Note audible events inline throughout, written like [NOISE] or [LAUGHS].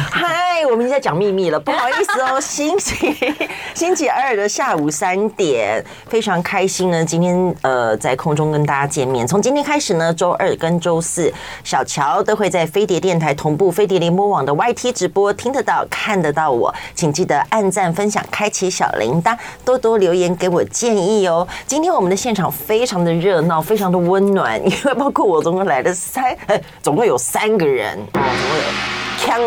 嗨，我们已经在讲秘密了，不好意思哦。星期星期二的下午三点，非常开心呢。今天呃，在空中跟大家见面。从今天开始呢，周二跟周四，小乔都会在飞碟电台同步飞碟联播网的 YT 直播，听得到看得到我，请记得按赞、分享、开启小铃铛，多多留言给我建议哦。今天我们的现场非常的热闹，非常的温暖，因为包括我总共来了三，呃，总共有三个人，总共有。锵，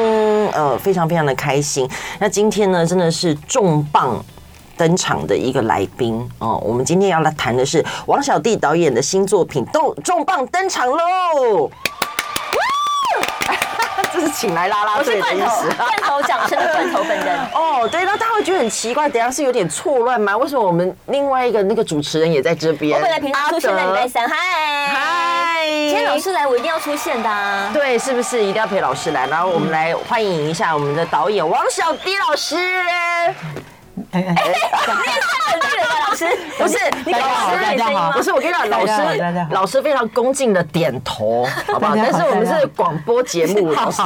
呃，非常非常的开心。那今天呢，真的是重磅登场的一个来宾哦。我们今天要来谈的是王小弟导演的新作品，都重磅登场喽！这是请来拉拉队的意思，罐头掌声的罐头本人。[LAUGHS] 哦，对，那大家会觉得很奇怪，等下是有点错乱吗？为什么我们另外一个那个主持人也在这边？我本来平常出现在礼拜三，嗨嗨，今天老师来，我一定要出现的啊。对，是不是一定要陪老师来？然后我们来欢迎一下我们的导演王小迪老师。哎哎，很对的老师，[LAUGHS] 不是你老师，不是我跟你讲，老师老师非常恭敬的点头，好不好？但是我们是广播节目，[LAUGHS] 老师，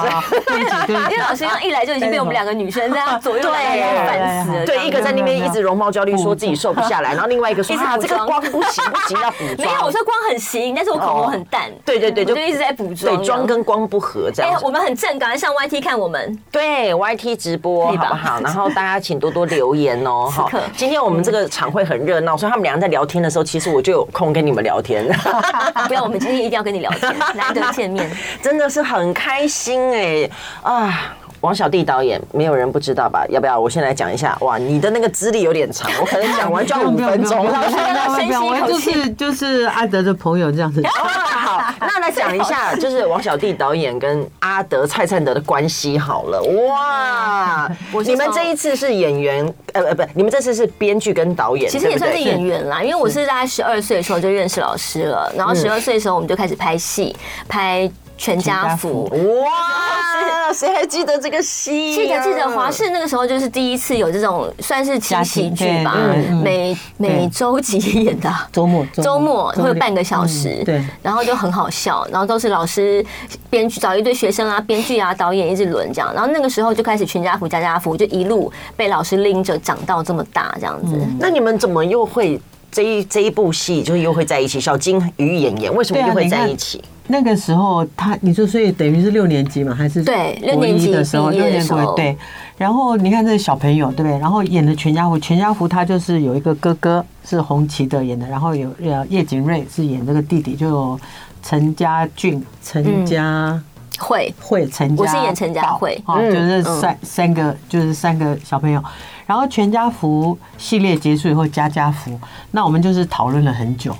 因为老师刚一来就已经被我们两个女生这样左右对烦死了。对，一个在那边一直容貌焦虑，说自己瘦不下来，然后另外一个说啊，这个光不行不行，要补妆。没有，我说光很行，但是我口红很淡。对对对，就一直在补妆。对，妆跟光不合这样。哎，我们很正，赶快上 YT 看我们。对，YT 直播好不好？然后大家请多多留言哦，好。今天我们这个场会很热闹，所以他们两个在聊天的时候，其实我就有空跟你们聊天。[LAUGHS] 不要，我们今天一定要跟你聊天，难得见面，[LAUGHS] 真的是很开心哎啊！王小弟导演，没有人不知道吧？要不要我先来讲一下？哇，你的那个资历有点长，我可能讲完就要 [LAUGHS] 五分钟。我就是就是阿德的朋友这样子。[LAUGHS] 好，那来讲一下，就是王小弟导演跟阿德蔡灿德的关系好了。哇，你们这一次是演员，呃呃不，你们这次是编剧跟导演，其实也算是演员啦。因为我是在十二岁的时候就认识老师了，然后十二岁的时候我们就开始拍戏，拍。全家福哇！[LAUGHS] 谁还记得这个戏？记得记得，华视那个时候就是第一次有这种算是轻喜剧吧，每每周几演的，[LAUGHS] 周末周末会有半个小时，对，然后就很好笑，然后都是老师编剧找一堆学生啊，编剧啊，导演一直轮这样，然后那个时候就开始全家福家家福，就一路被老师拎着长到这么大这样子。那你们怎么又会这一这一部戏就是又会在一起？小金与演员为什么又会在一起？那个时候他，你说所以等于是六年级嘛，还是对六年级的时候，六年级对。然后你看这小朋友，对不对？然后演的全家福，全家福他就是有一个哥哥是红旗的演的，然后有呃叶景瑞是演这个弟弟，就陈家俊、陈家慧、慧、陈家，我是演陈家慧，哦，就是三三个，就是三个小朋友。然后全家福系列结束以后，家家福，那我们就是讨论了很久。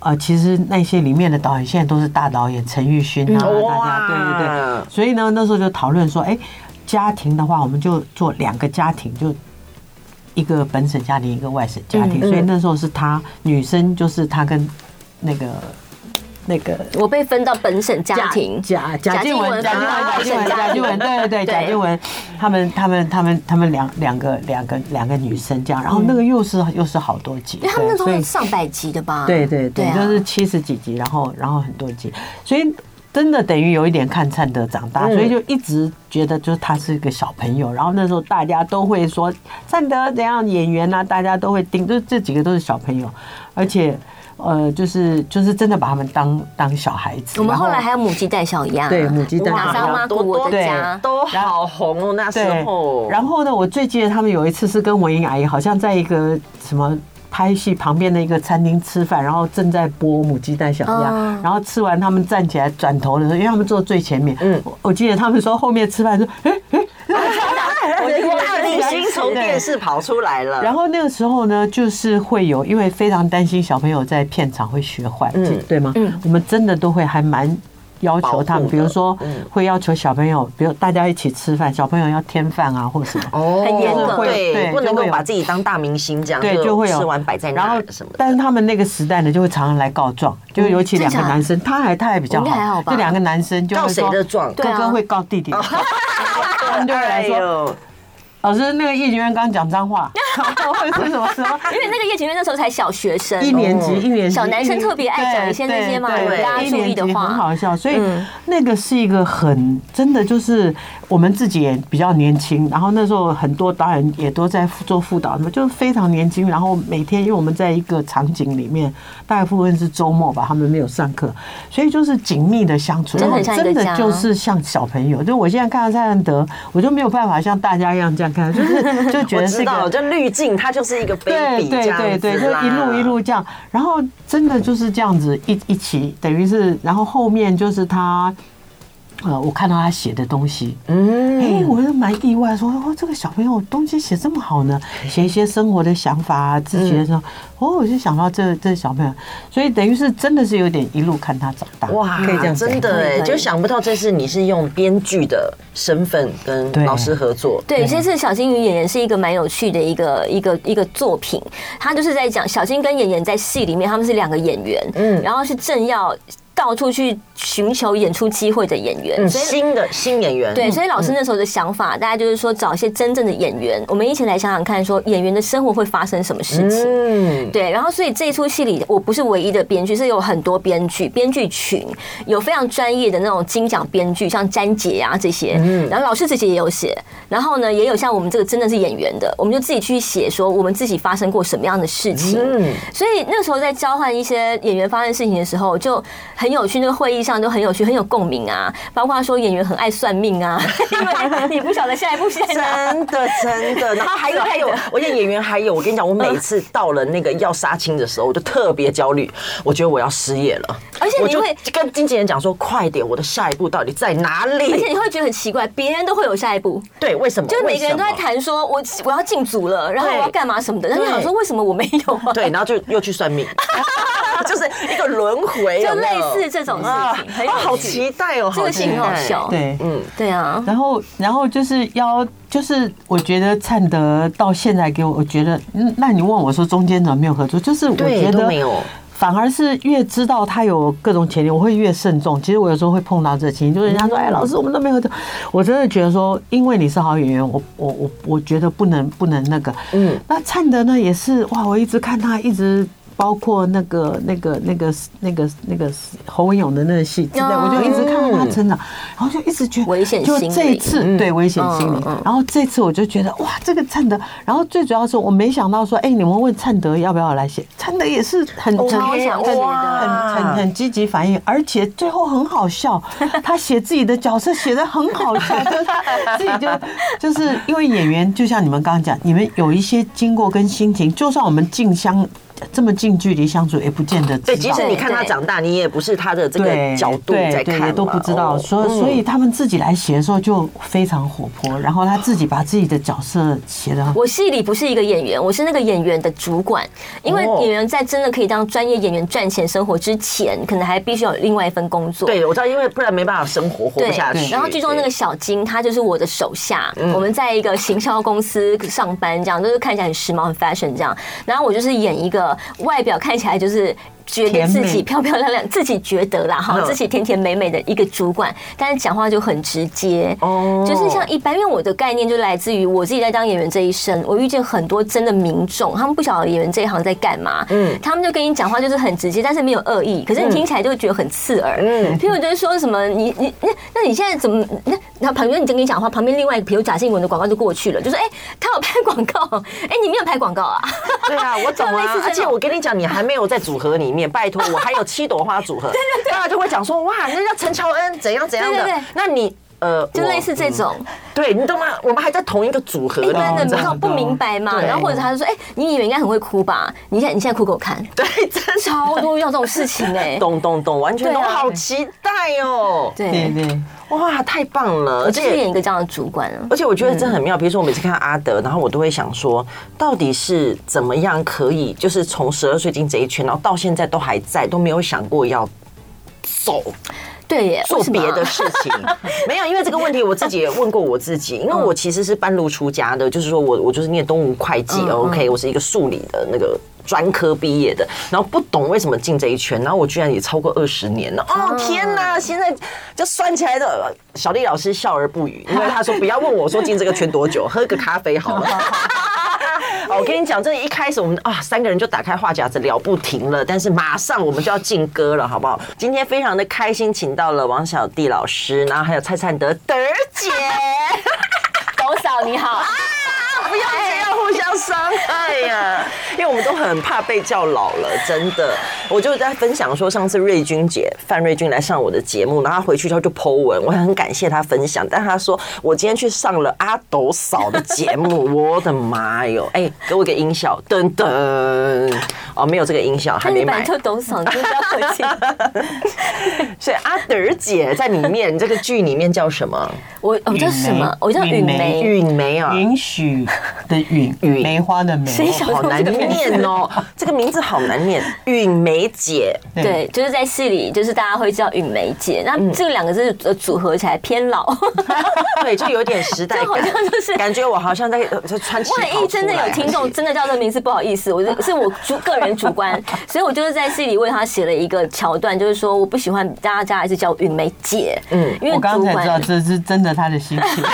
呃，其实那些里面的导演现在都是大导演，陈玉勋啊，大家对对对，所以呢，那时候就讨论说，哎，家庭的话，我们就做两个家庭，就一个本省家庭，一个外省家庭，所以那时候是他女生，就是他跟那个。那个我被分到本省家庭，贾贾静雯，贾静雯，贾静雯，贾静雯，对对对，贾静雯，他们他们他们他们两两个两个两个女生这样，然后那个又是又是好多集，因为他们那都是上百集的吧？对对对，就是七十几集，然后然后很多集，所以真的等于有一点看灿德长大，所以就一直觉得就是他是一个小朋友，然后那时候大家都会说灿德怎样演员啊，大家都会盯，就这几个都是小朋友，而且。呃，就是就是真的把他们当当小孩子。我们后来还有母鸡带小鸭，对，母鸡带小鸭，多多的家都好红哦，那时候。然后呢，我最记得他们有一次是跟文英阿姨好像在一个什么拍戏旁边的一个餐厅吃饭，然后正在播母鸡带小鸭，然后吃完他们站起来转头的时候，因为他们坐最前面，嗯，我记得他们说后面吃饭说，哎哎。大明星从电视跑出来了，然后那个时候呢，就是会有，因为非常担心小朋友在片场会学坏，嗯，对吗？嗯，我们真的都会还蛮要求他们，比如说会要求小朋友，比如大家一起吃饭，小朋友要添饭啊，或什么，哦，很严格，对，不能够把自己当大明星这样，对，就会有。吃完摆在那，然后什么。但是他们那个时代呢，就会常常来告状，就尤其两个男生，他还他还比较好，这两个男生就告谁的状？哥哥会告弟弟，[LAUGHS] 他们就会来说。老师，那个叶景渊刚刚讲脏话，会是什么时候？因为那个叶景渊那时候才小学生，一年级，一年级，小男生特别爱讲一些那些嘛，大家注意的话，很好笑。所以那个是一个很真的，就是我们自己也比较年轻，然后那时候很多导演也都在做副导，什么就是非常年轻。然后每天因为我们在一个场景里面，大部分是周末吧，他们没有上课，所以就是紧密的相处，真的真的就是像小朋友。就我现在看到蔡安德，我就没有办法像大家一样这样。看，[LAUGHS] 就是就觉得是一个，就滤镜，它就是一个 baby 对对对对，就一路一路这样，然后真的就是这样子一一起，等于是，然后后面就是他。呃，我看到他写的东西，嗯，哎，我就蛮意外，说，哦，这个小朋友东西写这么好呢，写一些生活的想法啊，自己的时候，哦，我就想到这这小朋友，所以等于是真的是有点一路看他长大，哇，可以这样，真的哎，就想不到这是你是用编剧的身份跟老师合作，对，这次小金与演员是一个蛮有趣的一个一个一个作品，他就是在讲小金跟演员在戏里面，他们是两个演员，嗯，然后是正要。到处去寻求演出机会的演员，新的新演员。对，所以老师那时候的想法，大家就是说找一些真正的演员，我们一起来想想看，说演员的生活会发生什么事情。嗯，对。然后，所以这一出戏里，我不是唯一的编剧，是有很多编剧，编剧群有非常专业的那种金奖编剧，像詹杰啊这些。嗯。然后老师自己也有写，然后呢，也有像我们这个真的是演员的，我们就自己去写，说我们自己发生过什么样的事情。嗯。所以那时候在交换一些演员发生事情的时候，就很。很有趣，那个会议上都很有趣，很有共鸣啊。包括说演员很爱算命啊，[LAUGHS] 因为你不晓得下一步是在哪。真的真的。[LAUGHS] 然后还有还有，我演演员还有，我跟你讲，我每次到了那个要杀青的时候，我就特别焦虑，我觉得我要失业了。而且你会跟经纪人讲说，快点，我的下一步到底在哪里？而且你会觉得很奇怪，别人都会有下一步，对，为什么？就每个人都在谈说，我我要进组了，然后我要干嘛什么的。但你想说，为什么我没有啊？对，然后就又去算命。[LAUGHS] 就是一个轮回，就类似这种事情，很好期待哦，这个戏很好笑，对，嗯，对啊。然后，然后就是要，就是我觉得灿德到现在给我，我觉得，嗯，那你问我说中间怎么没有合作？就是我觉得没有，反而是越知道他有各种潜力，我会越慎重。其实我有时候会碰到这情形，就是人家说，哎，老师，我们都没有合作，我真的觉得说，因为你是好演员，我我我我觉得不能不能那个，嗯。那灿德呢，也是哇，我一直看他一直。包括那个、那个、那个、那个、那个侯文勇的那个戏之类，我就一直看到他成长，然后就一直觉得，危险就这一次对危险心理，然后这次我就觉得哇，这个灿德，然后最主要是我没想到说，哎，你们问灿德要不要来写，灿德也是很很很很很积极反应，而且最后很好笑，他 [LAUGHS] 写自己的角色写的很好笑，就是自己就就是因为演员，就像你们刚刚讲，你们有一些经过跟心情，就算我们进香。这么近距离相处也不见得。对，即使你看他长大，你也不是他的这个角度在看，都不知道。所以，所以他们自己来写的时候就非常活泼，然后他自己把自己的角色写的。我戏里不是一个演员，我是那个演员的主管。因为演员在真的可以当专业演员赚钱生活之前，可能还必须有另外一份工作。对，我知道，因为不然没办法生活，活不下去。然后剧中那个小金，他就是我的手下。我们在一个行销公司上班，这样就是看起来很时髦、很 fashion 这样。然后我就是演一个。外表看起来就是。觉得自己漂漂亮亮，自己觉得啦哈，自己甜甜美美的一个主管，但是讲话就很直接，哦，就是像一般，因为我的概念就来自于我自己在当演员这一生，我遇见很多真的民众，他们不晓得演员这一行在干嘛，嗯，他们就跟你讲话就是很直接，但是没有恶意，可是你听起来就会觉得很刺耳，嗯，譬如就是说什么你你那那你现在怎么那那旁边你跟你讲话，旁边另外一个比如贾静雯的广告就过去了，就说哎他有拍广告，哎你没有拍广告啊？对啊，我懂啊，[LAUGHS] 而且我跟你讲，你还没有在组合里面。拜托，我还有七朵花组合，[LAUGHS] 大家就会讲说哇，那叫陈乔恩怎样怎样的。那你呃，就类似这种，对你懂吗？我们还在同一个组合，一般的民众不明白嘛。然后或者他就说，哎，你以为应该很会哭吧？你现在你现在哭给我看。[LAUGHS] 对，真的超多遇到这种事情哎，[LAUGHS] 懂懂懂，完全懂，好期待哦。对对。哇，太棒了！而且演一个这样的主管，而且我觉得真的很妙。比如说，我每次看阿德，然后我都会想说，到底是怎么样可以，就是从十二岁进这一圈，然后到现在都还在，都没有想过要走，对耶，做别的事情。[LAUGHS] 没有，因为这个问题我自己也问过我自己，因为我其实是半路出家的，就是说我我就是念东吴会计，OK，我是一个数理的那个。专科毕业的，然后不懂为什么进这一圈，然后我居然也超过二十年了。哦天哪！现在就算起来的，小丽老师笑而不语，因为他说不要问我说进这个圈多久，喝个咖啡好了。我跟你讲，这一开始我们啊三个人就打开话匣子聊不停了，但是马上我们就要进歌了，好不好？今天非常的开心，请到了王小弟老师，然后还有蔡灿德德儿姐，[LAUGHS] 董嫂你好。啊 [LAUGHS] 不要这样互相伤害呀！因为我们都很怕被叫老了，真的。我就在分享说，上次瑞君姐范瑞君来上我的节目，然后她回去之后就 po 文，我很感谢她分享。但她说我今天去上了阿斗嫂的节目，我的妈哟！哎，[LAUGHS] 给我一个音效，噔噔。哦，没有这个音效，还没买。就董嫂，就不要客气。所以阿德姐在里面，这个剧里面叫什么？我我叫什么？我叫允梅，允梅啊，允许。的允允梅花的梅，好难念哦，[LAUGHS] 这个名字好难念。[LAUGHS] 允梅姐，对，就是在戏里，就是大家会叫允梅姐。那这两个字组合起来偏老，[LAUGHS] 对，就有点时代感，好像就是感觉我好像在在穿。万一真的有听众真的叫这个名字，不好意思，我是我主个人主观，所以我就是在戏里为他写了一个桥段，就是说我不喜欢大家还是叫允梅姐，嗯，因为我刚才知道这是真的他的心情，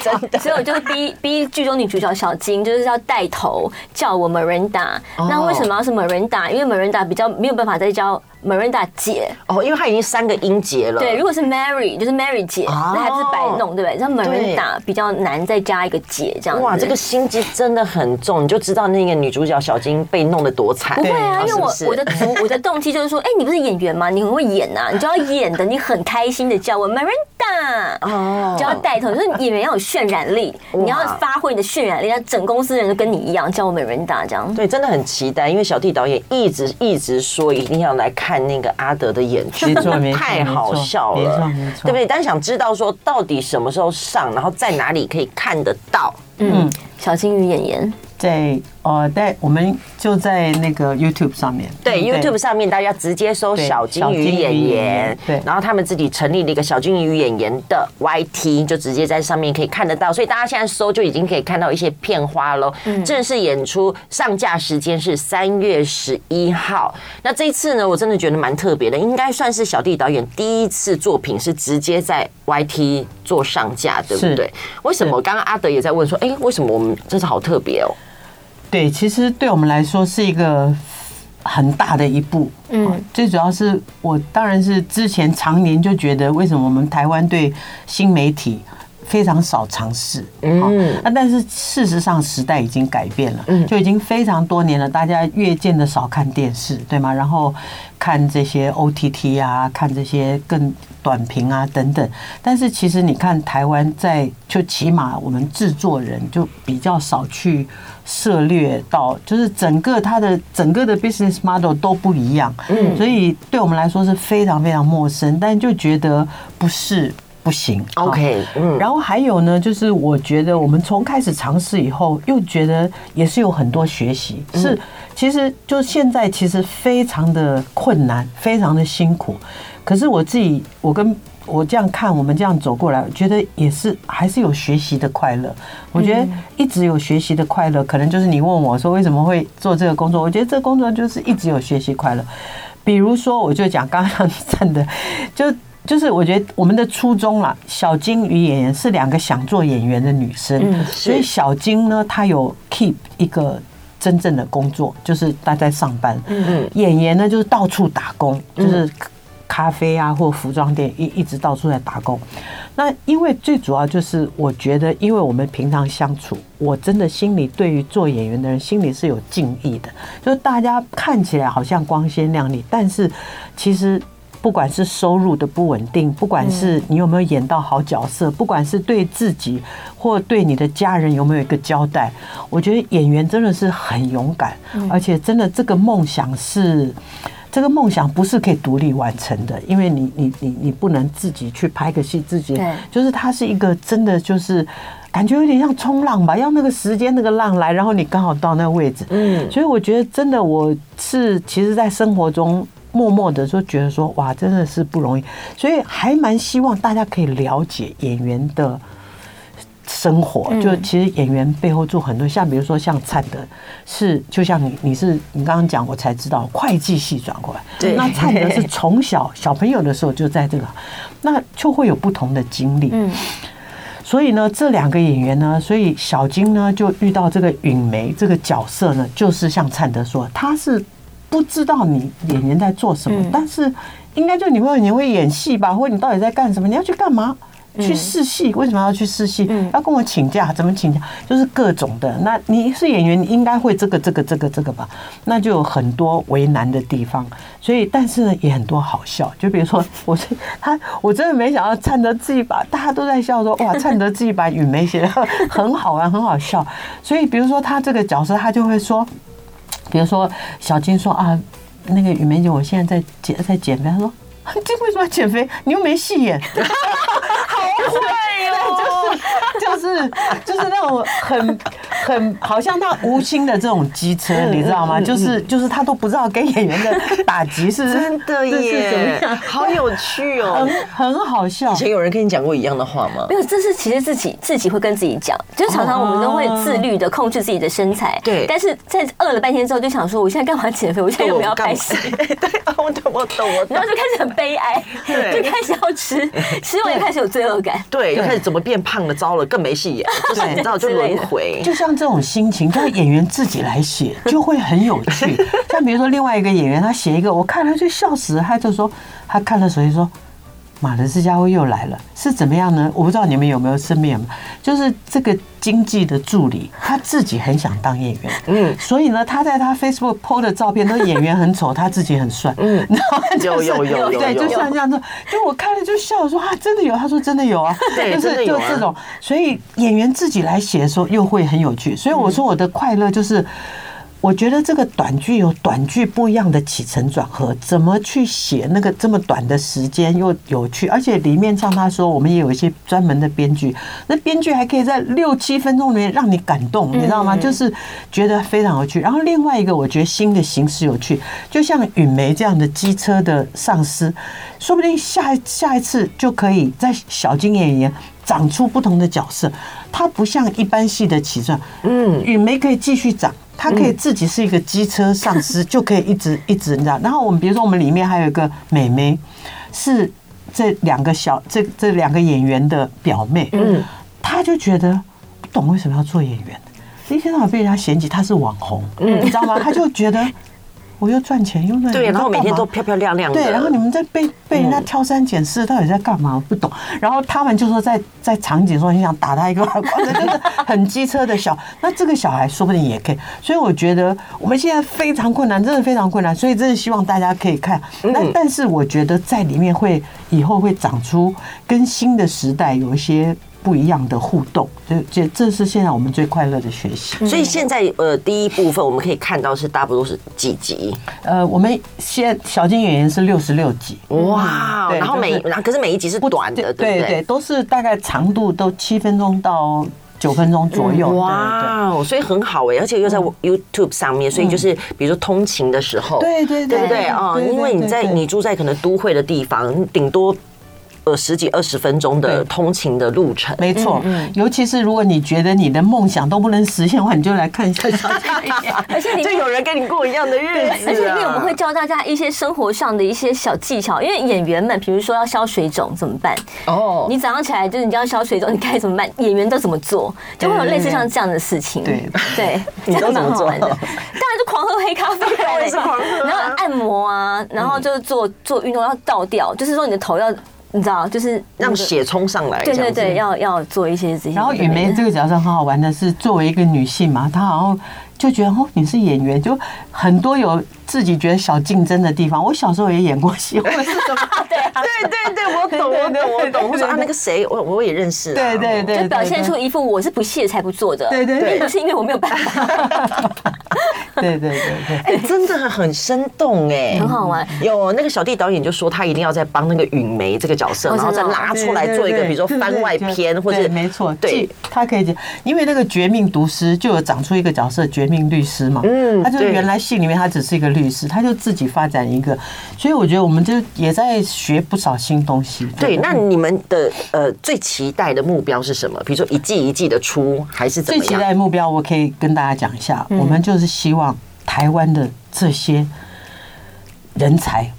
真的，所以我就逼逼剧中女主角小金就是要带头叫我 Miranda，那为什么要是 Miranda？因为 Miranda 比较没有办法再叫。Miranda 姐哦，因为她已经三个音节了。对，如果是 Mary 就是 Mary 姐，那还不是白弄，对不对？像 Miranda 比较难再加一个姐这样。哇，这个心机真的很重，你就知道那个女主角小金被弄得多惨。不会啊，因为我我的主我的动机就是说，[LAUGHS] 哎，你不是演员吗？你很会演呐，你就要演的，你很开心的叫我 Miranda 哦，就要带头，就是演员要有渲染力，你要发挥你的渲染力，让整公司人都跟你一样叫我 Miranda 这样。对，真的很期待，因为小弟导演一直一直说一定要来看。看那个阿德的演出，太好笑了，对不对？但是想知道说到底什么时候上，然后在哪里可以看得到？嗯，小金鱼演员在。哦，在我们就在那个 YouTube 上面，对 YouTube 上面，大家直接搜小金鱼演员，对，然后他们自己成立了一个小金鱼演员的 YT，就直接在上面可以看得到，所以大家现在搜就已经可以看到一些片花喽。正式演出上架时间是三月十一号。那这一次呢，我真的觉得蛮特别的，应该算是小弟导演第一次作品是直接在 YT 做上架，对不对？为什么？刚刚阿德也在问说，哎，为什么我们这是好特别哦？对，其实对我们来说是一个很大的一步。嗯，最主要是我当然是之前常年就觉得，为什么我们台湾对新媒体非常少尝试？嗯，那但是事实上时代已经改变了，嗯，就已经非常多年了，大家越见得少看电视，对吗？然后看这些 OTT 啊，看这些更短评啊等等。但是其实你看台湾在，就起码我们制作人就比较少去。涉猎到就是整个它的整个的 business model 都不一样，嗯，所以对我们来说是非常非常陌生，但就觉得不是不行，OK，嗯，然后还有呢，就是我觉得我们从开始尝试以后，又觉得也是有很多学习，是其实就现在其实非常的困难，非常的辛苦，可是我自己我跟。我这样看，我们这样走过来，我觉得也是还是有学习的快乐。我觉得一直有学习的快乐，可能就是你问我说为什么会做这个工作，我觉得这个工作就是一直有学习快乐。比如说，我就讲刚刚站的，就就是我觉得我们的初衷啦，小金与演员是两个想做演员的女生，所以小金呢，她有 keep 一个真正的工作，就是她在上班。嗯嗯，演员呢就是到处打工，就是。咖啡啊，或服装店一一直到处在打工。那因为最主要就是，我觉得，因为我们平常相处，我真的心里对于做演员的人心里是有敬意的。就是大家看起来好像光鲜亮丽，但是其实不管是收入的不稳定，不管是你有没有演到好角色，不管是对自己或对你的家人有没有一个交代，我觉得演员真的是很勇敢，而且真的这个梦想是。这个梦想不是可以独立完成的，因为你你你你不能自己去拍个戏，自己就是它是一个真的就是感觉有点像冲浪吧，要那个时间那个浪来，然后你刚好到那个位置，嗯，所以我觉得真的我是其实，在生活中默默的就觉得说哇，真的是不容易，所以还蛮希望大家可以了解演员的生活，就其实演员背后做很多，像比如说像灿德是，就像你你是你刚刚讲，我才知道会计系转过来，对，那灿德是从小小朋友的时候就在这个，那就会有不同的经历，嗯，所以呢，这两个演员呢，所以小金呢就遇到这个允梅这个角色呢，就是像灿德说，他是不知道你演员在做什么，但是应该就你会你会演戏吧，或者你到底在干什么，你要去干嘛？去试戏，为什么要去试戏？要跟我请假？怎么请假？就是各种的。那你是演员，你应该会这个、这个、这个、这个吧？那就有很多为难的地方。所以，但是呢，也很多好笑。就比如说，我是 [LAUGHS] 他，我真的没想到灿德自己把大家都在笑说，哇，灿德自己把雨梅写的很好玩，很好笑。所以，比如说他这个角色，他就会说，比如说小金说啊，那个雨梅姐，我现在在减在减肥。她说。[LAUGHS] 这为什么要减肥？你又没戏演，[LAUGHS] 好会哦！[LAUGHS] 就是就是那种很很好像他无心的这种机车，你知道吗？就是就是他都不知道给演员的打击是真的耶，好有趣哦，很很好笑。以前有人跟你讲过一样的话吗？没有，这是其实自己自己会跟自己讲，就是常常我们都会自律的控制自己的身材，对。但是在饿了半天之后，就想说我现在干嘛减肥？我现在又不要开始，[LAUGHS] 对，我懂我懂我懂，然后就开始很。悲哀，[LAUGHS] 就开始要吃，吃完也开始有罪恶感，对，就开始怎么变胖了，糟了，更没戏演，[LAUGHS] 就是你知道，就轮回，就像这种心情，叫演员自己来写，就会很有趣。像比如说另外一个演员，他写一个，我看他就笑死，他就说他看了，所以说。马的这家伙又来了，是怎么样呢？我不知道你们有没有身边，就是这个经纪的助理，他自己很想当演员，嗯，所以呢，他在他 Facebook PO 的照片，都演员很丑，他自己很帅，嗯，然后有有有有，对，就像这样子，就我看了就笑，说啊，真的有，他说真的有啊，[LAUGHS] 对，就是就这种，所以演员自己来写的时候又会很有趣，所以我说我的快乐就是。我觉得这个短剧有短剧不一样的起承转合，怎么去写那个这么短的时间又有趣，而且里面像他说，我们也有一些专门的编剧，那编剧还可以在六七分钟里面让你感动，你知道吗？就是觉得非常有趣。然后另外一个，我觉得新的形式有趣，就像允梅这样的机车的上司，说不定下下一次就可以在小金演员长出不同的角色，它不像一般戏的起转，嗯，雨梅可以继续长。他可以自己是一个机车上司，就可以一直一直你知道。然后我们比如说，我们里面还有一个美眉，是这两个小这这两个演员的表妹。嗯，他就觉得不懂为什么要做演员，一天到晚被人家嫌弃他是网红，嗯，你知道吗？他就觉得。我又赚钱又那，对，然后每天都漂漂亮亮的。对，然后你们在被被人家挑三拣四，到底在干嘛？我不懂。然后他们就说在 [LAUGHS] 在场景说你想打他一个耳光，真的很机车的小。[LAUGHS] 那这个小孩说不定也可以。所以我觉得我们现在非常困难，真的非常困难。所以真的希望大家可以看。那但是我觉得在里面会以后会长出跟新的时代有一些。不一样的互动，这这这是现在我们最快乐的学习。所以现在呃，第一部分我们可以看到是大部分都是几集？呃，我们现在小金演员是六十六集，哇！然后每可是每一集是不短的，对对对，都是大概长度都七分钟到九分钟左右。哇，所以很好哎，而且又在 YouTube 上面，所以就是比如说通勤的时候，对对对，对不对啊？因为你在你住在可能都会的地方，顶多。呃，十几二十分钟的通勤的路程，没错。尤其是如果你觉得你的梦想都不能实现的话，你就来看一下。[LAUGHS] 而且就有人跟你过一样的日子。而且因为我们会教大家一些生活上的一些小技巧。因为演员们，比如说要消水肿怎么办？哦，你早上起来就是你要消水肿，你该怎么办？演员都怎么做？就会有类似像这样的事情。对对，[LAUGHS] 你都怎么做的？当然就狂喝黑咖啡，[LAUGHS] 然后按摩啊，然后就是做做运动要倒掉，就是说你的头要。你知道，就是让血冲上来。对对对，要要做一些这些。然后雨梅这个角色很好玩的是，作为一个女性嘛，她好像就觉得哦，你是演员，就很多有。自己觉得小竞争的地方，[LAUGHS] 我小时候也演过戏，或者 [LAUGHS] 是什么？[LAUGHS] 对对对对，我懂我懂我懂。我说啊，那个谁，我我也认识。对对对，就表现出一副我是不屑才不做的。对对对，并不是因为我没有办法。对对对对，哎，真的很生动哎，很好玩。有那个小弟导演就说，他一定要再帮那个允梅这个角色，然后再拉出来做一个，比如说番外篇，或者没错，对，他可以讲，因为那个绝命毒师就有长出一个角色，绝命律师嘛。嗯，他就是原来戏里面他只是一个律。律师，他就自己发展一个，所以我觉得我们就也在学不少新东西。对，那你们的呃最期待的目标是什么？比如说一季一季的出，还是怎么样？最期待的目标，我可以跟大家讲一下，我们就是希望台湾的这些人才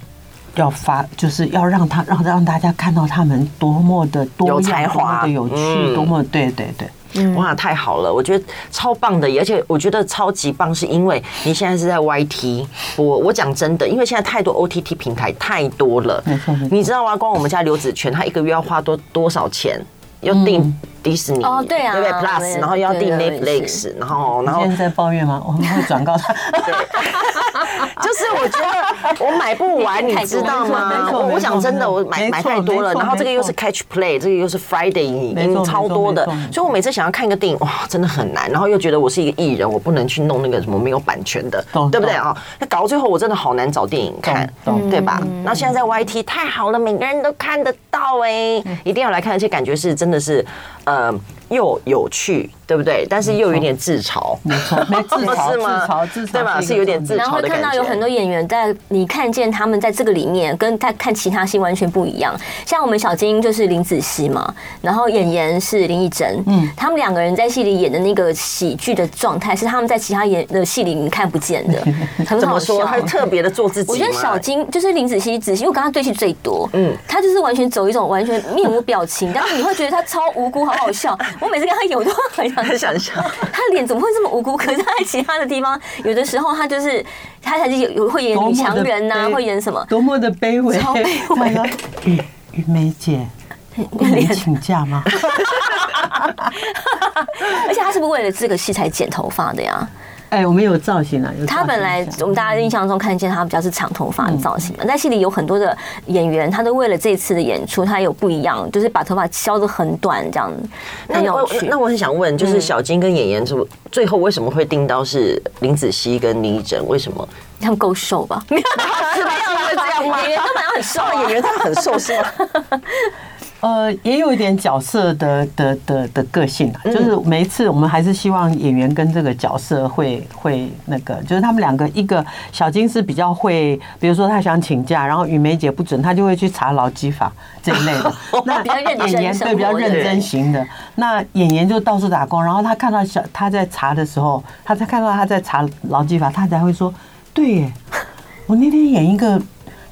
要发，就是要让他让让大家看到他们多么的多有才华、的有趣，多么对对对。哇，太好了！我觉得超棒的，而且我觉得超级棒，是因为你现在是在 YT。我我讲真的，因为现在太多 OTT 平台太多了，你知道吗？光我们家刘子权，他一个月要花多多少钱？要订迪士尼哦，对啊，对不对？Plus，然后又要订 Netflix，然后然后现在在抱怨吗？我们会转告他。对，[LAUGHS] 就是我觉得我买不完，你知道吗？我我讲真的，我买买太多了，然后这个又是 Catch Play，这个又是 Friday，已经超多的，所以我每次想要看一个电影，哇，真的很难。然后又觉得我是一个艺人，我不能去弄那个什么没有版权的，对不对啊？那搞到最后，我真的好难找电影看，对吧？那现在在 YT 太好了，每个人都看得到哎，一定要来看，而且感觉是真的就是呃又有趣，对不对？但是又有点自嘲，没错，[LAUGHS] 没自嘲是吗？自嘲，自嘲，对吧？是有点自嘲的感觉。然后会看到有很多演员在你看见他们在这个里面，跟他看其他戏完全不一样。像我们小金就是林子熙嘛，然后演员是林依珍，嗯，他们两个人在戏里演的那个喜剧的状态，是他们在其他演的戏里你看不见的，[LAUGHS] 很好说，他特别的做自己。我觉得小金就是林子熙，子熙，我跟他对戏最多，嗯，他就是完全走一种完全面无表情，[LAUGHS] 但是你会觉得他超无辜，好好笑。[LAUGHS] 我每次跟他有，我都很想很想笑。他脸怎么会这么无辜？可是他在其他的地方，有的时候他就是他才是有有会演女强人呐，会演什么？多么的卑微，超卑微。雨雨梅姐，你请假吗？[LAUGHS] 而且他是不是为了这个戏才剪头发的呀？哎，我们有造型啊！他本来我们大家印象中看见他比较是长头发的造型嘛，在戏里有很多的演员，他都为了这次的演出，他有不一样，就是把头发削得很短，这样很有趣。那我很想问，就是小金跟演员，就最后为什么会定到是林子熙跟林义珍？为什么？他们够瘦吧？[LAUGHS] 是这样吗？演员都蛮很瘦，演员他们很瘦是吗？[LAUGHS] 呃，也有一点角色的的的的个性啊，就是每一次我们还是希望演员跟这个角色会会那个，就是他们两个，一个小金是比较会，比如说他想请假，然后雨梅姐不准，他就会去查劳基法这一类的。[LAUGHS] 那演员对比较认真型的，那演员就到处打工，然后他看到小他在查的时候，他才看到他在查劳基法，他才会说，对耶，我那天演一个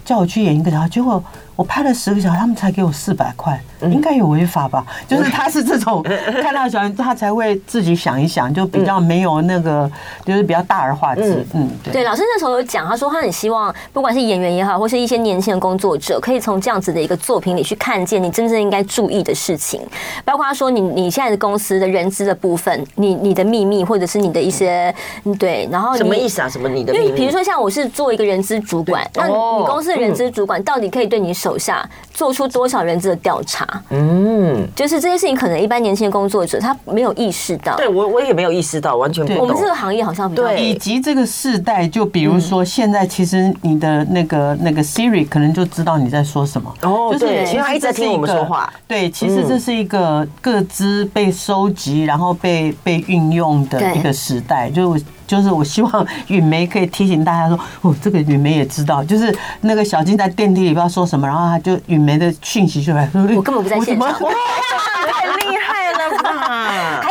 叫我去演一个，然后结果。我拍了十个小时，他们才给我四百块，应该有违法吧？[LAUGHS] 就是他是这种看到小孩，他才会自己想一想，就比较没有那个，就是比较大而化之。嗯，对。对，老师那时候有讲，他说他很希望，不管是演员也好，或是一些年轻的工作者，可以从这样子的一个作品里去看见你真正应该注意的事情，包括他说你你现在的公司的人资的部分，你你的秘密，或者是你的一些对，然后什么意思啊？什么你的秘密？因为比如说像我是做一个人资主管，那你公司的人资主管到底可以对你？手下做出多少人质的调查？嗯，就是这些事情，可能一般年轻的工作者他没有意识到。对我，我也没有意识到，完全不懂。我们这个行业好像对，以及这个世代，就比如说现在，其实你的那个那个 Siri 可能就知道你在说什么。哦，就是其实他一直在听我们说话。对，其实这是一个各自被收集，然后被被运用的一个时代。就就是我希望允梅可以提醒大家说，哦，这个允梅也知道，就是那个小金在电梯里不知道说什么，然后他就允梅的讯息就来说，我根本不在现场，[LAUGHS] 太厉害了吧？[LAUGHS]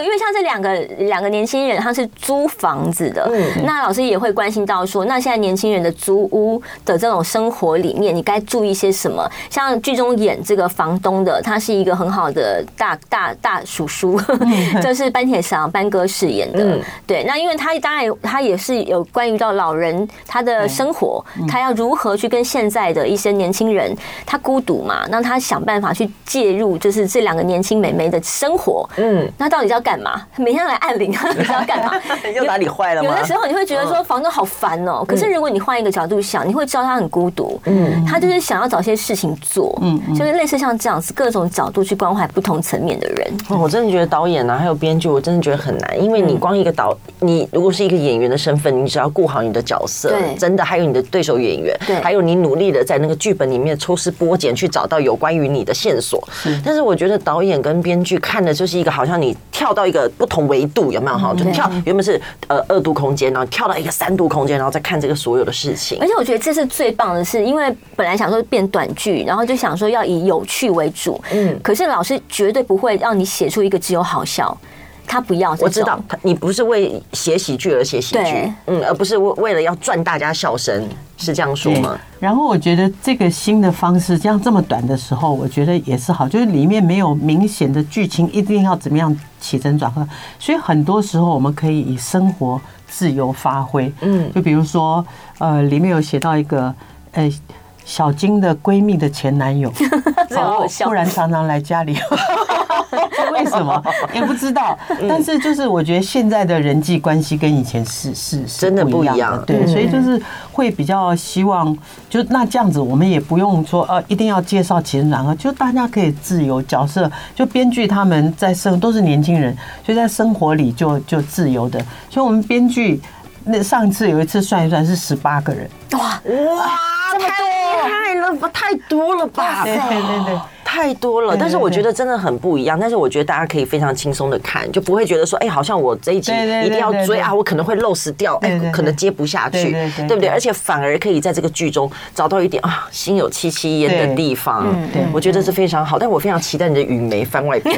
因为像这两个两个年轻人，他是租房子的，那老师也会关心到说，那现在年轻人的租屋的这种生活里面，你该注意些什么？像剧中演这个房东的，他是一个很好的大大大叔叔，[LAUGHS] 就是班铁祥班哥饰演的，对，那因为。他当然，他也是有关于到老人他的生活，他要如何去跟现在的一些年轻人，他孤独嘛，那他想办法去介入，就是这两个年轻美眉的生活。嗯，那到底要干嘛？每天来按铃，[LAUGHS] 你知道干嘛？又哪里坏了吗？有的时候你会觉得说房东好烦哦，可是如果你换一个角度想，你会知道他很孤独。嗯，他就是想要找些事情做。嗯，就是类似像这样子，各种角度去关怀不同层面的人。我真的觉得导演啊，还有编剧，我真的觉得很难，因为你光一个导你。如果是一个演员的身份，你只要顾好你的角色，真的还有你的对手演员，还有你努力的在那个剧本里面抽丝剥茧去找到有关于你的线索。但是我觉得导演跟编剧看的就是一个好像你跳到到一个不同维度，有没有哈？就跳原本是呃二度空间，然后跳到一个三度空间，然后再看这个所有的事情。而且我觉得这是最棒的是，因为本来想说变短剧，然后就想说要以有趣为主，嗯，可是老师绝对不会让你写出一个只有好笑。他不要，我知道，你不是为写喜剧而写喜剧，嗯，而不是为为了要赚大家笑声，是这样说吗？然后我觉得这个新的方式，这样这么短的时候，我觉得也是好，就是里面没有明显的剧情，一定要怎么样起承转合，所以很多时候我们可以以生活自由发挥，嗯，就比如说，呃，里面有写到一个，呃，小金的闺蜜的前男友，然后突然常常来家里。[LAUGHS] 为什么？也不知道，但是就是我觉得现在的人际关系跟以前是是真的不一样，对，所以就是会比较希望，就那这样子，我们也不用说呃一定要介绍起承转合，就大家可以自由角色，就编剧他们在生都是年轻人，就在生活里就就自由的，所以我们编剧那上次有一次算一算是十八个人，哇。哇这么多，太了吧，太多了吧，对对对对。太多了，但是我觉得真的很不一样。但是我觉得大家可以非常轻松的看，就不会觉得说，哎，好像我这一集一定要追啊，我可能会漏失掉，哎，可能接不下去，对不对？而且反而可以在这个剧中找到一点啊，心有戚戚焉的地方。对，我觉得是非常好。但我非常期待你的雨眉番外篇，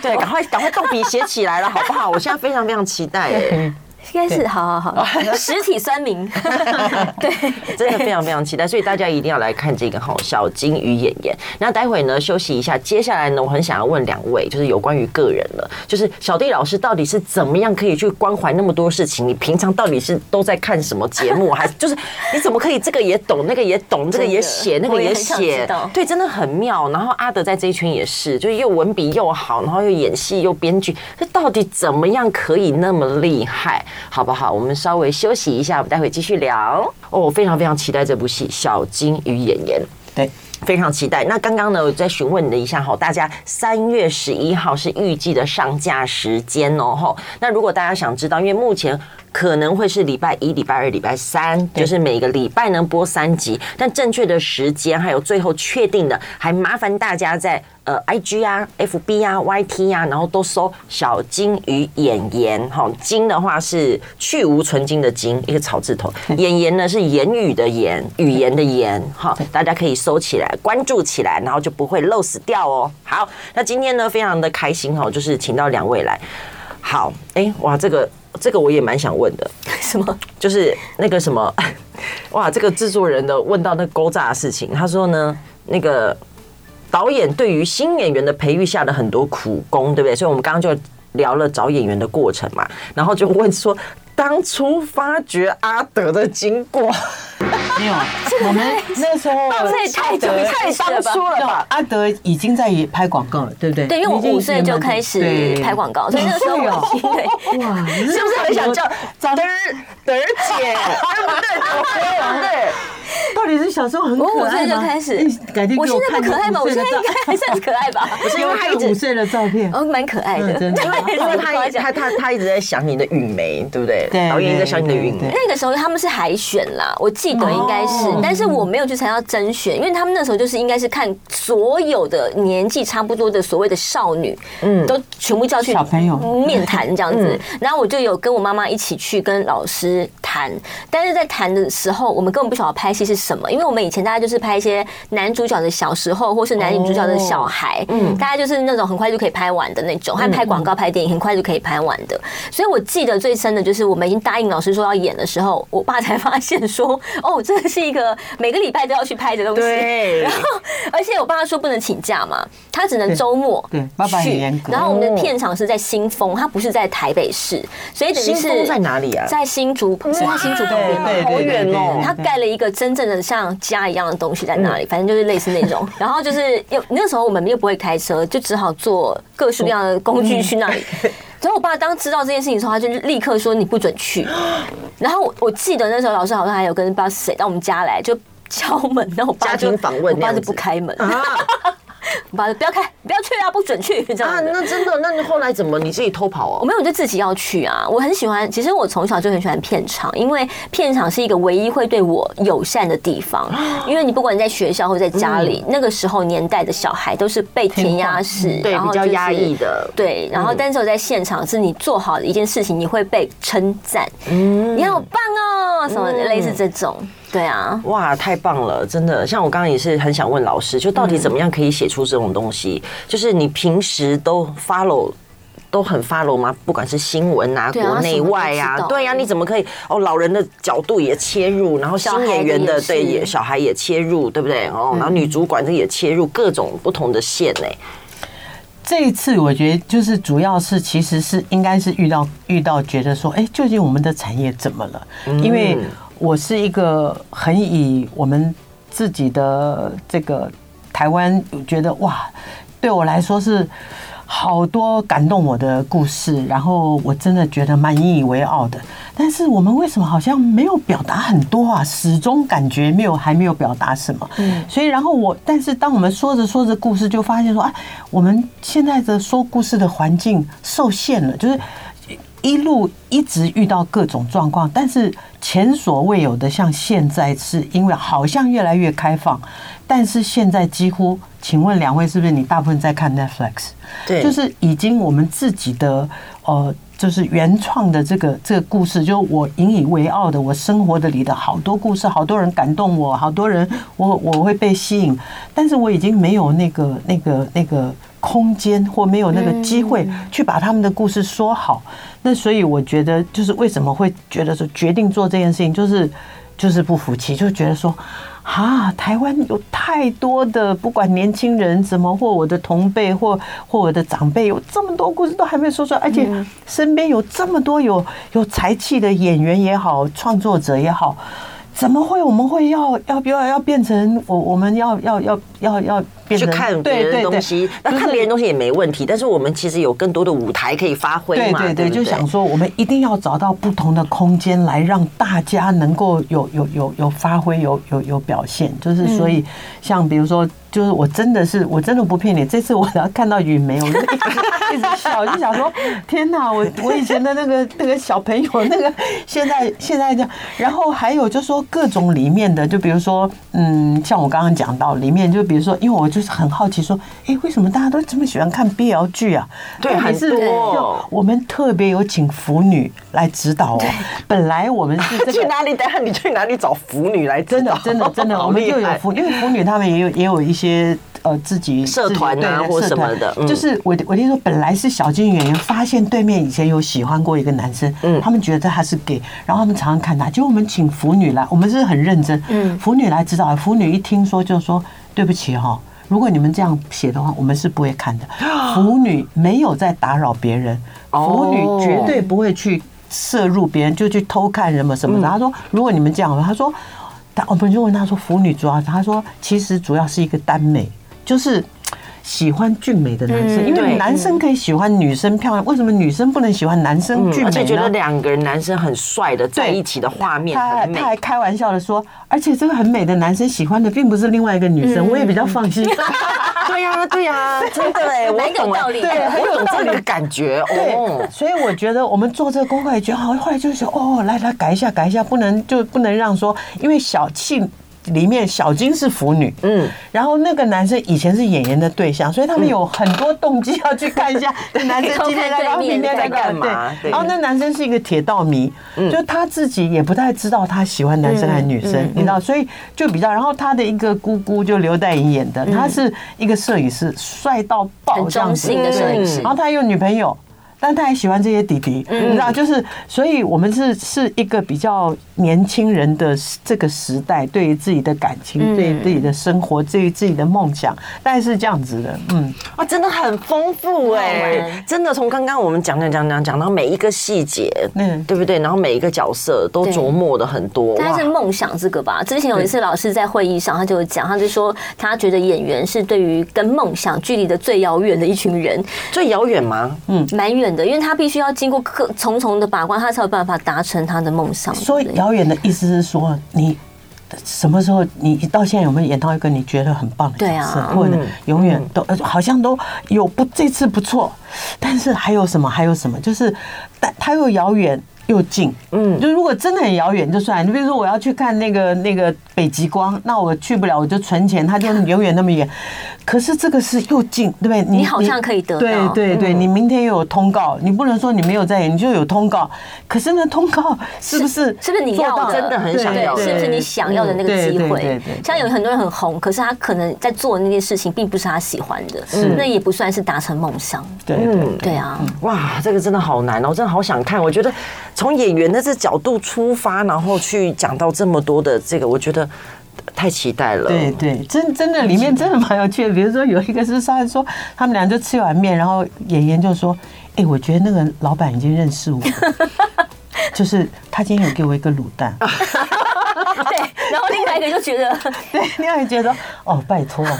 对，赶快赶快动笔写起来了，好不好？我现在非常非常期待。[LAUGHS] 应该是好好好，[LAUGHS] 实体酸民，[LAUGHS] 对，真的非常非常期待，所以大家一定要来看这个哈小金鱼演员。那待会呢休息一下，接下来呢我很想要问两位，就是有关于个人了，就是小弟老师到底是怎么样可以去关怀那么多事情？你平常到底是都在看什么节目？还是 [LAUGHS] 就是你怎么可以这个也懂，那个也懂，这个也写，那个也写？对，真的很妙。然后阿德在这一圈也是，就是又文笔又好，然后又演戏又编剧，这到底怎么样可以那么厉害？好不好？我们稍微休息一下，我们待会继续聊。哦，我非常非常期待这部戏《小金与演员》，对，非常期待。那刚刚呢，我再询问了一下哈，大家三月十一号是预计的上架时间哦。哈，那如果大家想知道，因为目前。可能会是礼拜一、礼拜二、礼拜三，就是每个礼拜能播三集，但正确的时间还有最后确定的，还麻烦大家在呃 IG 啊、FB 啊、YT 啊，然后都搜“小金鱼演员”哈。金的话是去无存金的金，一个草字头；演员呢是言语的言，语言的言哈。大家可以搜起来，关注起来，然后就不会漏死掉哦。好，那今天呢非常的开心哈，就是请到两位来。好，哎，哇，这个。这个我也蛮想问的，[LAUGHS] 什么？就是那个什么，[LAUGHS] 哇，这个制作人的问到那勾诈的事情，他说呢，那个导演对于新演员的培育下了很多苦功，对不对？所以我们刚刚就聊了找演员的过程嘛，然后就问说。当初发掘阿德的经过，没有，我们那时候这也太久太当初了吧？阿德已经在拍广告了，对不对？对，因为我五岁就开始拍广告，所以那时候我哇，[LAUGHS] 是不是很想叫德德姐？[LAUGHS] 对不对？对。到底是小时候很可爱吗？我五岁就开始，改天我现在不可爱吗？我现在应该还算是可爱吧？[LAUGHS] 不是因为他一直五岁的照片，哦，蛮可爱的。真的，因为他他他他一直在想你的允眉，对不对？对，导演一直在想你的允眉。那个时候他们是海选啦，我记得应该是，但是我没有去参加甄选，因为他们那时候就是应该是看所有的年纪差不多的所谓的少女，嗯，都全部叫去小朋友。面谈这样子。然后我就有跟我妈妈一起去跟老师谈，但是在谈的时候，我们根本不晓得拍戏是什么，因为我们以前大家就是拍一些男主角的小时候，或是男女主角的小孩，嗯，大家就是那种很快就可以拍完的那种，还拍广告、拍电影很快就可以拍完的。所以我记得最深的就是我们已经答应老师说要演的时候，我爸才发现说，哦，这是一个每个礼拜都要去拍的东西。对。然后，而且我爸说不能请假嘛，他只能周末去。对，爸爸很严格。然后我们的片场是在新丰，他不是在台北市，所以等于是。在哪里啊？在新竹，是在新竹旁边吗？好远哦。他盖了一个真正的像家一样的东西在那里，反正就是类似那种。然后就是又那时候我们又不会开车，就只好坐各式各样的工具去那里。[LAUGHS] 所以我爸当知道这件事情的时候，他就立刻说你不准去。[GASPS] 然后我我记得那时候老师好像还有跟不知道谁到我们家来，就敲门，然后我爸就访问，我爸就不开门。把不要开，不要去啊，不准去 [LAUGHS] 这样啊。那真的，那你后来怎么你自己偷跑哦？我没有，就自己要去啊。我很喜欢，其实我从小就很喜欢片场，因为片场是一个唯一会对我友善的地方。因为你不管你在学校或在家里，那个时候年代的小孩都是被填鸭式，对，比较压抑的，对。然后，但是我在现场是你做好的一件事情，你会被称赞，嗯，你好棒哦，什么类似这种。对啊，哇，太棒了，真的。像我刚刚也是很想问老师，就到底怎么样可以写出这种东西？嗯、就是你平时都 follow 都很 follow 吗？不管是新闻啊，国内外啊，对呀、啊，你怎么可以哦？老人的角度也切入，然后新演员的对也小孩也切入，对不对？哦，然后女主管这也切入各种不同的线呢。这一次我觉得就是主要是其实是应该是遇到遇到觉得说，哎，究竟我们的产业怎么了？因为。我是一个很以我们自己的这个台湾觉得哇，对我来说是好多感动我的故事，然后我真的觉得蛮引以为傲的。但是我们为什么好像没有表达很多啊？始终感觉没有还没有表达什么。嗯，所以然后我，但是当我们说着说着故事，就发现说啊，我们现在的说故事的环境受限了，就是。一路一直遇到各种状况，但是前所未有的，像现在是因为好像越来越开放，但是现在几乎，请问两位是不是你大部分在看 Netflix？对，就是已经我们自己的呃，就是原创的这个这个故事，就我引以为傲的，我生活的里的好多故事，好多人感动我，好多人我我会被吸引，但是我已经没有那个那个那个。空间或没有那个机会去把他们的故事说好，那所以我觉得就是为什么会觉得说决定做这件事情，就是就是不服气，就觉得说啊，台湾有太多的不管年轻人怎么或我的同辈或或我的长辈有这么多故事都还没说出来，而且身边有这么多有有才气的演员也好，创作者也好。怎么会？我们会要要不要要变成我？我们要要要要要变成去看别人的东西？那看别人东西也没问题，但是我们其实有更多的舞台可以发挥嘛？对对对，就想说我们一定要找到不同的空间来让大家能够有有有有发挥，有有有表现。就是所以，像比如说。就是我真的是，我真的不骗你。这次我只要看到雨梅，我就一直 [LAUGHS] 笑，就想说：天哪！我我以前的那个那个小朋友，那个现在现在这样。然后还有就是说各种里面的，就比如说，嗯，像我刚刚讲到里面，就比如说，因为我就是很好奇，说，哎，为什么大家都这么喜欢看 BL 剧啊？对，还是就我们特别有请腐女来指导哦。本来我们是 [LAUGHS] 去哪里？等下你去哪里找腐女来？真的真的真的，[LAUGHS] 我们就有腐，因为腐女他们也有也有一些。些呃，自己社团啊，或什么的，就是我我听说，本来是小金演员发现对面以前有喜欢过一个男生，嗯，他们觉得他是 gay，然后他们常常看他，结果我们请腐女来，我们是很认真，嗯，腐女来指导，腐女一听说就说对不起哈，如果你们这样写的话，我们是不会看的。[GASPS] 腐女没有在打扰别人，腐女绝对不会去摄入别人，就去偷看什么什么的。他说，如果你们这样，他说。但我们就问他说：“腐女主要，他说其实主要是一个耽美，就是喜欢俊美的男生，因为男生可以喜欢女生漂亮，为什么女生不能喜欢男生俊美呢？而且觉得两个人男生很帅的在一起的画面，他他还开玩笑的说，而且这个很美的男生喜欢的并不是另外一个女生，我也比较放心。[LAUGHS] ”对呀，对呀，[LAUGHS] 真的哎，我懂了，对，很有道理的感觉哦。所以我觉得我们做这个功课也觉得好，后来就是说，哦，来来改一下，改一下，不能就不能让说，因为小气。里面小金是腐女，嗯，然后那个男生以前是演员的对象，所以他们有很多动机要去看一下 [LAUGHS] 男生今天在干，明天在干嘛。对，然后那男生是一个铁道迷，就他自己也不太知道他喜欢男生还是女生，你知道，所以就比较。然后他的一个姑姑就刘黛莹演的，他是一个摄影师，帅到爆，这样子的摄影师。然后他有女朋友。但他也喜欢这些弟弟，你知道，就是，所以我们是是一个比较年轻人的这个时代，对于自己的感情，对于自己的生活，对于自己的梦想，大概是这样子的。嗯，啊，真的很丰富哎，真的从刚刚我们讲讲讲讲讲到每一个细节，嗯，对不对？然后每一个角色都琢磨的很多。但是梦想这个吧，之前有一次老师在会议上，他就讲，他就说他觉得演员是对于跟梦想距离的最遥远的一群人，最遥远吗？嗯，蛮远。的，因为他必须要经过重重的把关，他才有办法达成他的梦想。所以遥远的意思是说，你什么时候你到现在有没有演到一个你觉得很棒的角色，啊、或者永远都好像都有不这次不错，但是还有什么还有什么，就是但他又遥远。又近，嗯，就如果真的很遥远就算。你比如说我要去看那个那个北极光，那我去不了，我就存钱，它就永远那么远。[LAUGHS] 可是这个是又近，对不对？你好像可以得到，对对对，你明天又有通告，你不能说你没有在演，你就有通告。可是那通告是不是是不是你要真的很想要？是不是你想要的那个机会？像有很多人很红，可是他可能在做的那件事情并不是他喜欢的，那也不算是达成梦想。对，嗯，对啊，哇，这个真的好难哦，我真的好想看。我觉得。从演员的这角度出发，然后去讲到这么多的这个，我觉得太期待了。对对，真真的里面真的蛮有趣的。比如说有一个是上来说，他们俩就吃碗面，然后演员就说：“哎，我觉得那个老板已经认识我，[LAUGHS] 就是他今天有给我一个卤蛋。”对，然后另外一个就觉得，[LAUGHS] 对，另外一个觉得，哦，拜托。[LAUGHS]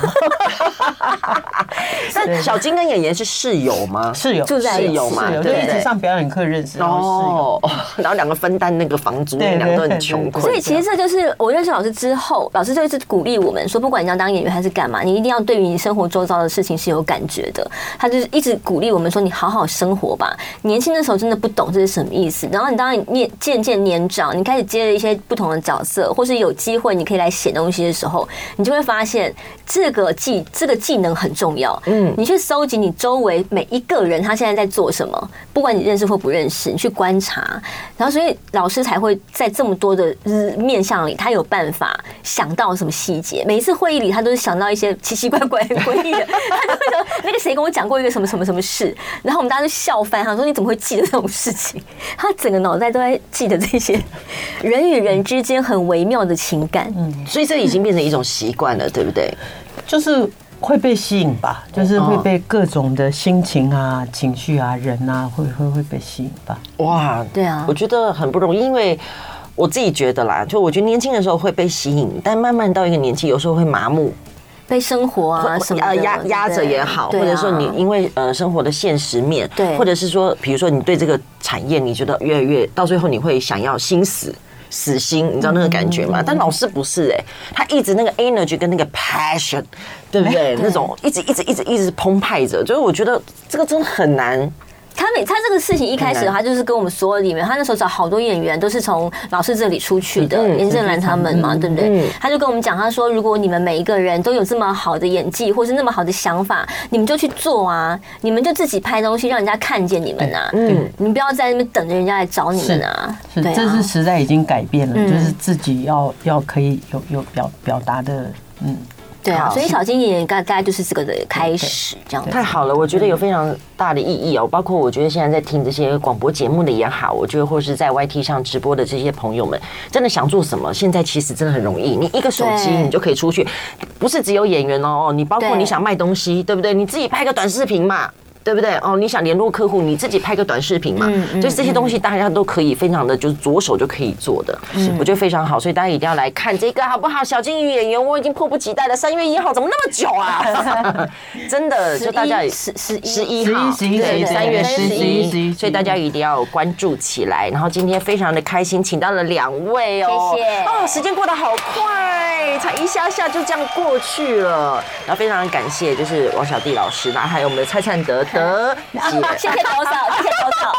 [LAUGHS] 那小金跟演员是室友吗？室友，住在室友嘛，就一起上表演课认识。哦，然后两个分担那个房租，两个都很穷困。所以其实这就是我认识老师之后，老师就一直鼓励我们说，不管你要当演员还是干嘛，你一定要对于你生活周遭的事情是有感觉的。他就是一直鼓励我们说，你好好生活吧。年轻的时候真的不懂这是什么意思，然后你当你年渐渐年长，你开始接了一些不同的角色，或是有机会你可以来写东西的时候，你就会发现这个技这个技能很重要。嗯，你去搜集你周围每一个人他现在在做什么，不管你认识或不认识，你去观察，然后所以老师才会在这么多的面相里，他有办法想到什么细节。每一次会议里，他都是想到一些奇奇怪怪的诡异的。[LAUGHS] 他就会说那个谁跟我讲过一个什么什么什么事，然后我们大家就笑翻，他说你怎么会记得这种事情？他整个脑袋都在记得这些人与人之间很微妙的情感。嗯，所以这已经变成一种习惯了，对不对？就是。会被吸引吧，就是会被各种的心情啊、情绪啊、人啊，会会会被吸引吧。哇，对啊，我觉得很不容易，因为我自己觉得啦，就我觉得年轻的时候会被吸引，但慢慢到一个年纪，有时候会麻木，被生活啊什么呃压压着也好，或者说你因为呃生活的现实面，对，或者是说，比如说你对这个产业，你觉得越来越到最后，你会想要心死。死心，你知道那个感觉吗？但老师不是哎、欸，他一直那个 energy 跟那个 passion，对不对？[LAUGHS] 那种一直一直一直一直澎湃着，就是我觉得这个真的很难。他每他这个事情一开始的话，就是跟我们所有里面，他那时候找好多演员都是从老师这里出去的，严正兰他们嘛，对不对？他就跟我们讲，他说如果你们每一个人都有这么好的演技，或是那么好的想法，你们就去做啊，你们就自己拍东西，让人家看见你们啊，嗯，你们不要在那边等着人家来找你们啊。是，这是时代已经改变了，就是自己要要可以有有表表达的，嗯。对啊，所以小金也大概就是这个的开始，这样太好了。我觉得有非常大的意义哦，包括我觉得现在在听这些广播节目的也好，我觉得或是在 YT 上直播的这些朋友们，真的想做什么，现在其实真的很容易，你一个手机你就可以出去，不是只有演员哦，你包括你想卖东西，对不对？你自己拍个短视频嘛。对不对？哦，你想联络客户，你自己拍个短视频嘛。嗯嗯、所以这些东西大家都可以非常的，就是左手就可以做的。嗯、我觉得非常好，所以大家一定要来看这个，好不好？小金鱼演员，我已经迫不及待了。三月一号怎么那么久啊？[LAUGHS] 真的，就大家十十十一号，对，三月十一，所以大家一定要关注起来。然后今天非常的开心，请到了两位哦。谢谢。哦，时间过得好快，才一下下就这样过去了。然后非常的感谢，就是王小弟老师，然后还有我们的蔡灿得。谢谢多少？谢谢多少？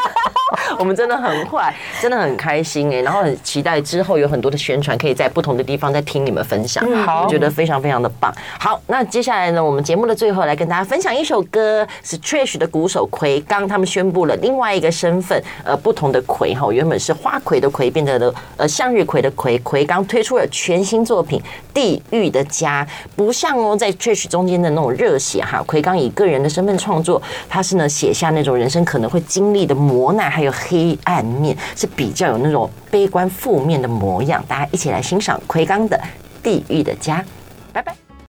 [LAUGHS] 我们真的很快，真的很开心哎，然后很期待之后有很多的宣传，可以在不同的地方再听你们分享。好，我觉得非常非常的棒。好，那接下来呢，我们节目的最后来跟大家分享一首歌，是 Trash 的鼓手葵刚，他们宣布了另外一个身份，呃，不同的葵哈，原本是花魁的葵，变成了呃向日葵的葵。葵刚推出了全新作品《地狱的家》，不像哦，在 Trash 中间的那种热血哈，葵刚以个人的身份创作。他是呢，写下那种人生可能会经历的磨难，还有黑暗面是比较有那种悲观负面的模样，大家一起来欣赏奎刚的《地狱的家》，拜拜。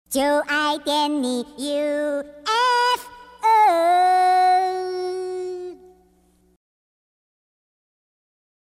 就爱点你 UFO。